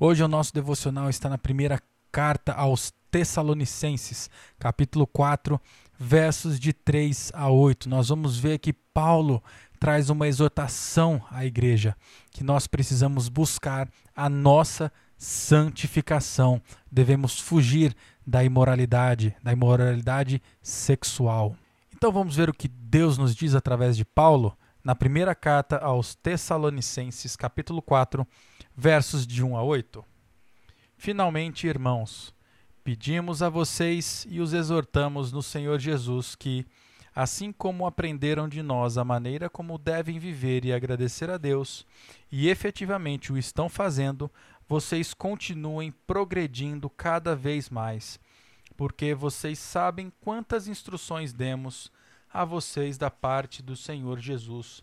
Hoje o nosso devocional está na primeira carta aos Tessalonicenses, capítulo 4, versos de 3 a 8. Nós vamos ver que Paulo traz uma exortação à igreja, que nós precisamos buscar a nossa santificação. Devemos fugir da imoralidade, da imoralidade sexual. Então vamos ver o que Deus nos diz através de Paulo na primeira carta aos Tessalonicenses, capítulo 4, versos de 1 a 8. Finalmente, irmãos, pedimos a vocês e os exortamos no Senhor Jesus que, assim como aprenderam de nós a maneira como devem viver e agradecer a Deus, e efetivamente o estão fazendo, vocês continuem progredindo cada vez mais, porque vocês sabem quantas instruções demos a vocês da parte do Senhor Jesus.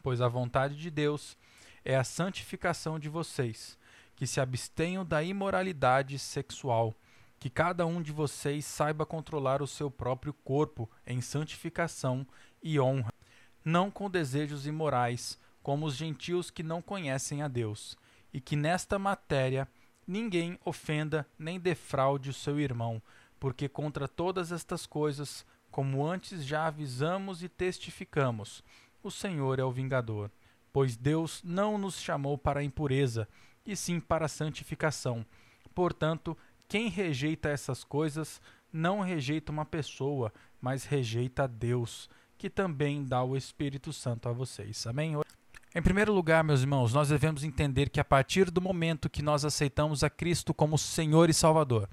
Pois a vontade de Deus é a santificação de vocês, que se abstenham da imoralidade sexual, que cada um de vocês saiba controlar o seu próprio corpo em santificação e honra, não com desejos imorais, como os gentios que não conhecem a Deus, e que nesta matéria ninguém ofenda nem defraude o seu irmão, porque contra todas estas coisas como antes já avisamos e testificamos, o Senhor é o vingador. Pois Deus não nos chamou para a impureza, e sim para a santificação. Portanto, quem rejeita essas coisas não rejeita uma pessoa, mas rejeita Deus, que também dá o Espírito Santo a vocês. Amém? Em primeiro lugar, meus irmãos, nós devemos entender que a partir do momento que nós aceitamos a Cristo como Senhor e Salvador,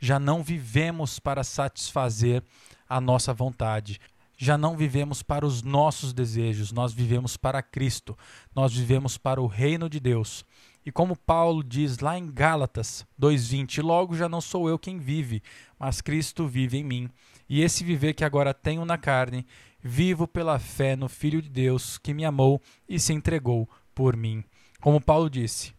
já não vivemos para satisfazer a nossa vontade. Já não vivemos para os nossos desejos, nós vivemos para Cristo, nós vivemos para o reino de Deus. E como Paulo diz lá em Gálatas 2:20, logo já não sou eu quem vive, mas Cristo vive em mim. E esse viver que agora tenho na carne, vivo pela fé no Filho de Deus que me amou e se entregou por mim. Como Paulo disse,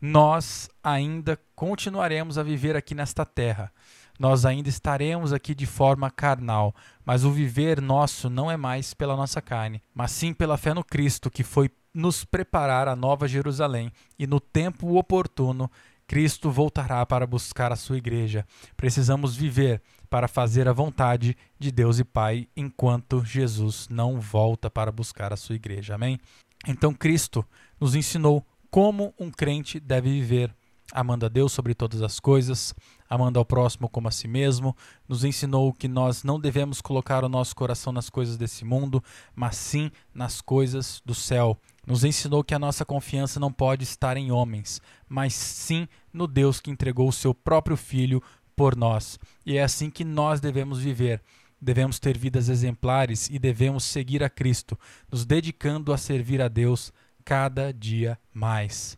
nós ainda continuaremos a viver aqui nesta terra nós ainda estaremos aqui de forma carnal, mas o viver nosso não é mais pela nossa carne, mas sim pela fé no Cristo, que foi nos preparar a nova Jerusalém, e no tempo oportuno Cristo voltará para buscar a sua igreja. Precisamos viver para fazer a vontade de Deus e Pai enquanto Jesus não volta para buscar a sua igreja. Amém? Então Cristo nos ensinou como um crente deve viver amando a Deus sobre todas as coisas, amando ao próximo como a si mesmo, nos ensinou que nós não devemos colocar o nosso coração nas coisas desse mundo, mas sim nas coisas do céu. Nos ensinou que a nossa confiança não pode estar em homens, mas sim no Deus que entregou o seu próprio Filho por nós. E é assim que nós devemos viver. Devemos ter vidas exemplares e devemos seguir a Cristo, nos dedicando a servir a Deus cada dia mais,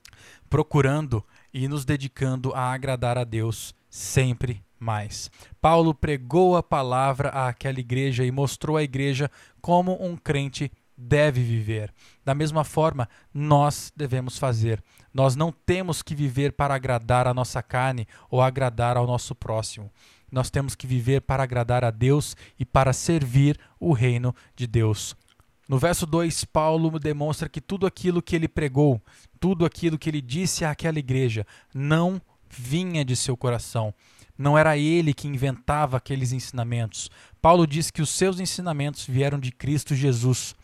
procurando e nos dedicando a agradar a Deus sempre mais. Paulo pregou a palavra àquela igreja e mostrou à igreja como um crente deve viver. Da mesma forma, nós devemos fazer. Nós não temos que viver para agradar a nossa carne ou agradar ao nosso próximo. Nós temos que viver para agradar a Deus e para servir o reino de Deus. No verso 2, Paulo demonstra que tudo aquilo que ele pregou, tudo aquilo que ele disse àquela igreja, não vinha de seu coração. Não era ele que inventava aqueles ensinamentos. Paulo diz que os seus ensinamentos vieram de Cristo Jesus.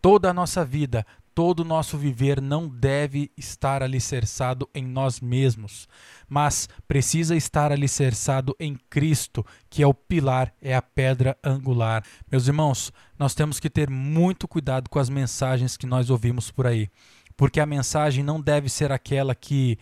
Toda a nossa vida, todo o nosso viver não deve estar alicerçado em nós mesmos, mas precisa estar alicerçado em Cristo, que é o pilar, é a pedra angular. Meus irmãos, nós temos que ter muito cuidado com as mensagens que nós ouvimos por aí, porque a mensagem não deve ser aquela que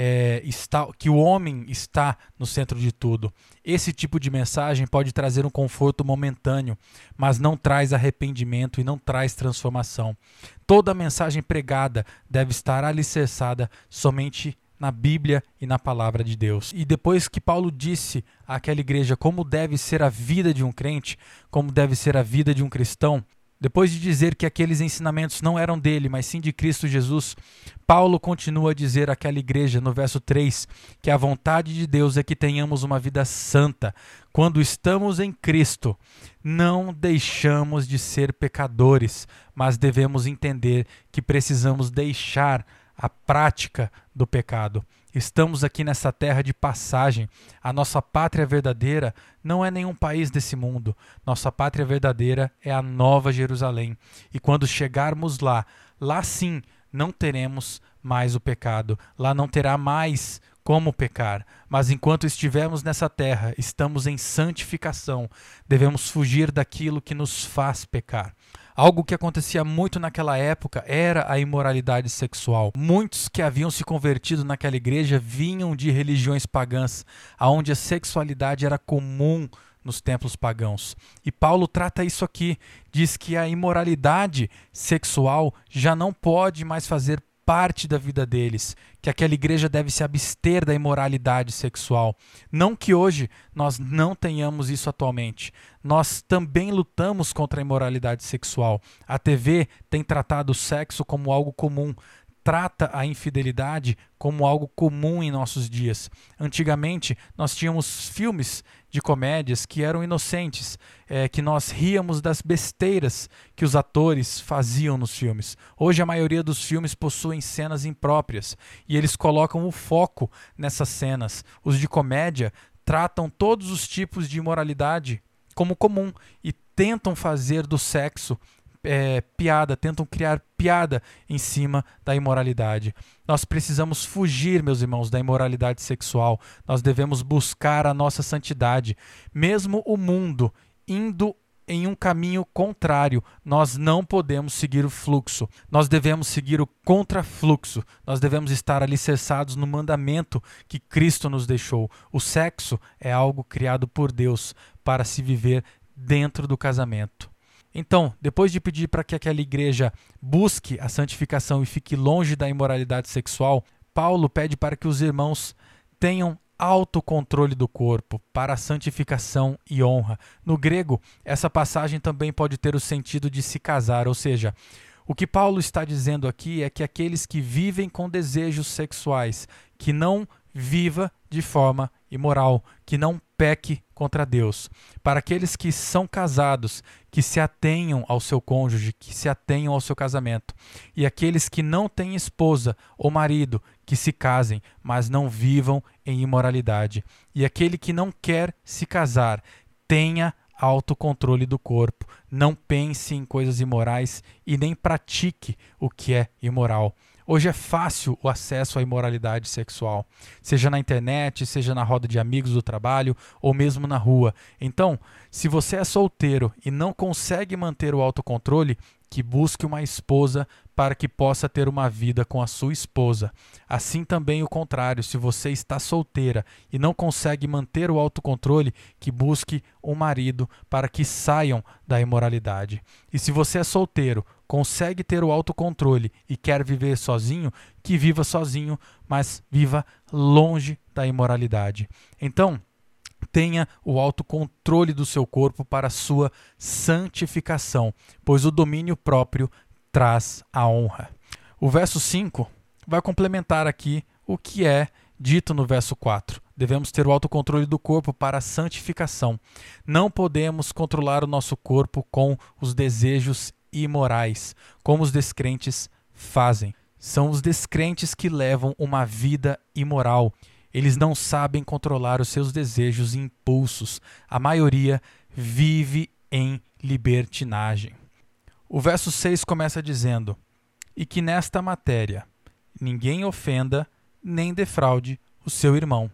é, está, que o homem está no centro de tudo. Esse tipo de mensagem pode trazer um conforto momentâneo, mas não traz arrependimento e não traz transformação. Toda mensagem pregada deve estar alicerçada somente na Bíblia e na palavra de Deus. E depois que Paulo disse àquela igreja como deve ser a vida de um crente, como deve ser a vida de um cristão, depois de dizer que aqueles ensinamentos não eram dele, mas sim de Cristo Jesus, Paulo continua a dizer àquela igreja no verso 3 que a vontade de Deus é que tenhamos uma vida santa. Quando estamos em Cristo, não deixamos de ser pecadores, mas devemos entender que precisamos deixar a prática do pecado. Estamos aqui nessa terra de passagem. A nossa pátria verdadeira não é nenhum país desse mundo. Nossa pátria verdadeira é a Nova Jerusalém. E quando chegarmos lá, lá sim não teremos mais o pecado. Lá não terá mais como pecar. Mas enquanto estivermos nessa terra, estamos em santificação. Devemos fugir daquilo que nos faz pecar. Algo que acontecia muito naquela época era a imoralidade sexual. Muitos que haviam se convertido naquela igreja vinham de religiões pagãs, aonde a sexualidade era comum nos templos pagãos. E Paulo trata isso aqui, diz que a imoralidade sexual já não pode mais fazer parte da vida deles, que aquela igreja deve se abster da imoralidade sexual. Não que hoje nós não tenhamos isso atualmente. Nós também lutamos contra a imoralidade sexual. A TV tem tratado o sexo como algo comum, trata a infidelidade como algo comum em nossos dias. Antigamente, nós tínhamos filmes de comédias que eram inocentes, é, que nós ríamos das besteiras que os atores faziam nos filmes. Hoje, a maioria dos filmes possuem cenas impróprias e eles colocam o foco nessas cenas. Os de comédia tratam todos os tipos de imoralidade como comum e tentam fazer do sexo é, piada, tentam criar piada em cima da imoralidade. Nós precisamos fugir, meus irmãos, da imoralidade sexual. Nós devemos buscar a nossa santidade. Mesmo o mundo indo em um caminho contrário. Nós não podemos seguir o fluxo. Nós devemos seguir o contrafluxo. Nós devemos estar alicerçados no mandamento que Cristo nos deixou. O sexo é algo criado por Deus para se viver dentro do casamento. Então, depois de pedir para que aquela igreja busque a santificação e fique longe da imoralidade sexual, Paulo pede para que os irmãos tenham autocontrole do corpo para santificação e honra. No grego, essa passagem também pode ter o sentido de se casar, ou seja, o que Paulo está dizendo aqui é que aqueles que vivem com desejos sexuais, que não viva de forma imoral, que não peque contra Deus. Para aqueles que são casados, que se atenham ao seu cônjuge, que se atenham ao seu casamento. E aqueles que não têm esposa ou marido, que se casem, mas não vivam em imoralidade. E aquele que não quer se casar, tenha autocontrole do corpo, não pense em coisas imorais e nem pratique o que é imoral. Hoje é fácil o acesso à imoralidade sexual, seja na internet, seja na roda de amigos do trabalho ou mesmo na rua. Então, se você é solteiro e não consegue manter o autocontrole, que busque uma esposa para que possa ter uma vida com a sua esposa. Assim também o contrário, se você está solteira e não consegue manter o autocontrole, que busque um marido para que saiam da imoralidade. E se você é solteiro, consegue ter o autocontrole e quer viver sozinho, que viva sozinho, mas viva longe da imoralidade. Então, tenha o autocontrole do seu corpo para sua santificação, pois o domínio próprio traz a honra. O verso 5 vai complementar aqui o que é dito no verso 4. Devemos ter o autocontrole do corpo para a santificação. Não podemos controlar o nosso corpo com os desejos imorais, como os descrentes fazem. São os descrentes que levam uma vida imoral. Eles não sabem controlar os seus desejos e impulsos. A maioria vive em libertinagem. O verso 6 começa dizendo: E que nesta matéria ninguém ofenda nem defraude o seu irmão.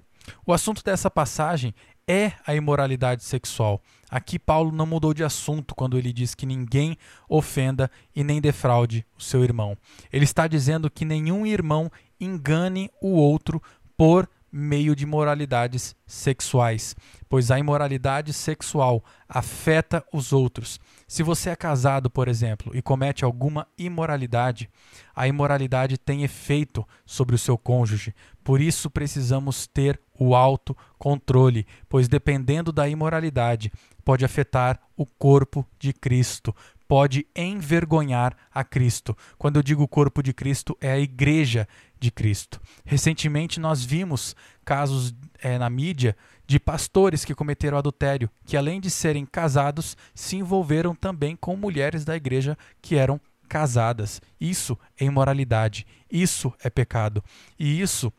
O assunto dessa passagem é a imoralidade sexual. Aqui Paulo não mudou de assunto quando ele diz que ninguém ofenda e nem defraude o seu irmão. Ele está dizendo que nenhum irmão engane o outro por meio de moralidades sexuais, pois a imoralidade sexual afeta os outros. Se você é casado, por exemplo, e comete alguma imoralidade, a imoralidade tem efeito sobre o seu cônjuge. Por isso precisamos ter o autocontrole, pois dependendo da imoralidade, pode afetar o corpo de Cristo, pode envergonhar a Cristo. Quando eu digo corpo de Cristo, é a igreja de Cristo. Recentemente nós vimos casos é, na mídia de pastores que cometeram adultério, que além de serem casados, se envolveram também com mulheres da igreja que eram casadas. Isso é imoralidade, isso é pecado. E isso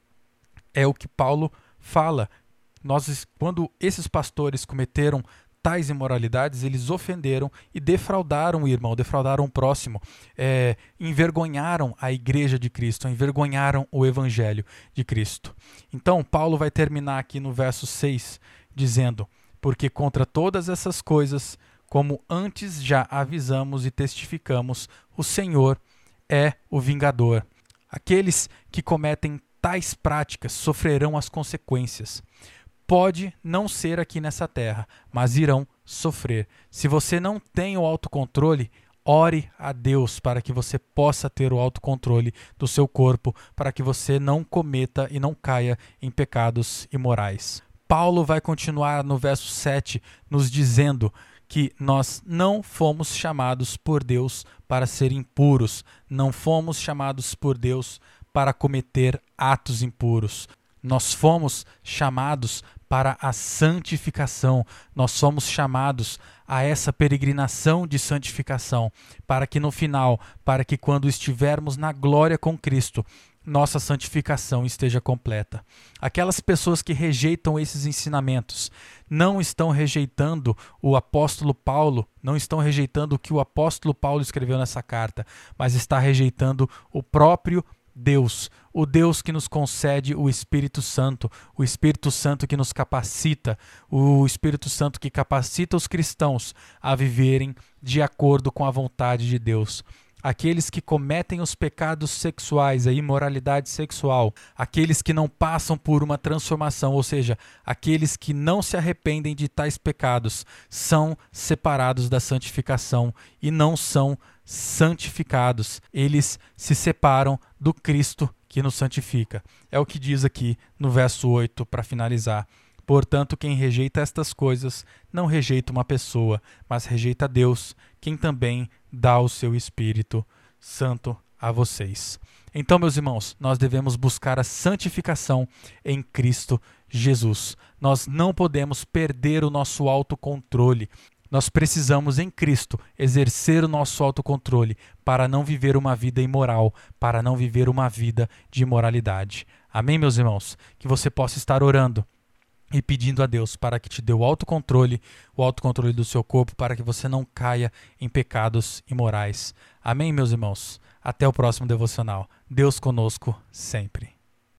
É o que Paulo fala. Nós, quando esses pastores cometeram tais imoralidades, eles ofenderam e defraudaram o irmão, defraudaram o próximo, é, envergonharam a igreja de Cristo, envergonharam o evangelho de Cristo. Então, Paulo vai terminar aqui no verso 6 dizendo: Porque contra todas essas coisas, como antes já avisamos e testificamos, o Senhor é o vingador. Aqueles que cometem tais práticas sofrerão as consequências pode não ser aqui nessa terra, mas irão sofrer. Se você não tem o autocontrole, ore a Deus para que você possa ter o autocontrole do seu corpo, para que você não cometa e não caia em pecados imorais. Paulo vai continuar no verso 7 nos dizendo que nós não fomos chamados por Deus para ser impuros, não fomos chamados por Deus para cometer atos impuros. Nós fomos chamados para a santificação. Nós somos chamados a essa peregrinação de santificação, para que no final, para que quando estivermos na glória com Cristo, nossa santificação esteja completa. Aquelas pessoas que rejeitam esses ensinamentos não estão rejeitando o apóstolo Paulo, não estão rejeitando o que o apóstolo Paulo escreveu nessa carta, mas está rejeitando o próprio Deus, o Deus que nos concede o Espírito Santo, o Espírito Santo que nos capacita, o Espírito Santo que capacita os cristãos a viverem de acordo com a vontade de Deus. Aqueles que cometem os pecados sexuais, a imoralidade sexual, aqueles que não passam por uma transformação, ou seja, aqueles que não se arrependem de tais pecados, são separados da santificação e não são santificados. Eles se separam do Cristo que nos santifica. É o que diz aqui no verso 8 para finalizar. Portanto, quem rejeita estas coisas não rejeita uma pessoa, mas rejeita Deus, quem também dá o seu Espírito Santo a vocês. Então, meus irmãos, nós devemos buscar a santificação em Cristo Jesus. Nós não podemos perder o nosso autocontrole. Nós precisamos em Cristo exercer o nosso autocontrole para não viver uma vida imoral, para não viver uma vida de imoralidade. Amém, meus irmãos? Que você possa estar orando e pedindo a Deus para que te dê o autocontrole, o autocontrole do seu corpo, para que você não caia em pecados imorais. Amém, meus irmãos? Até o próximo devocional. Deus conosco sempre.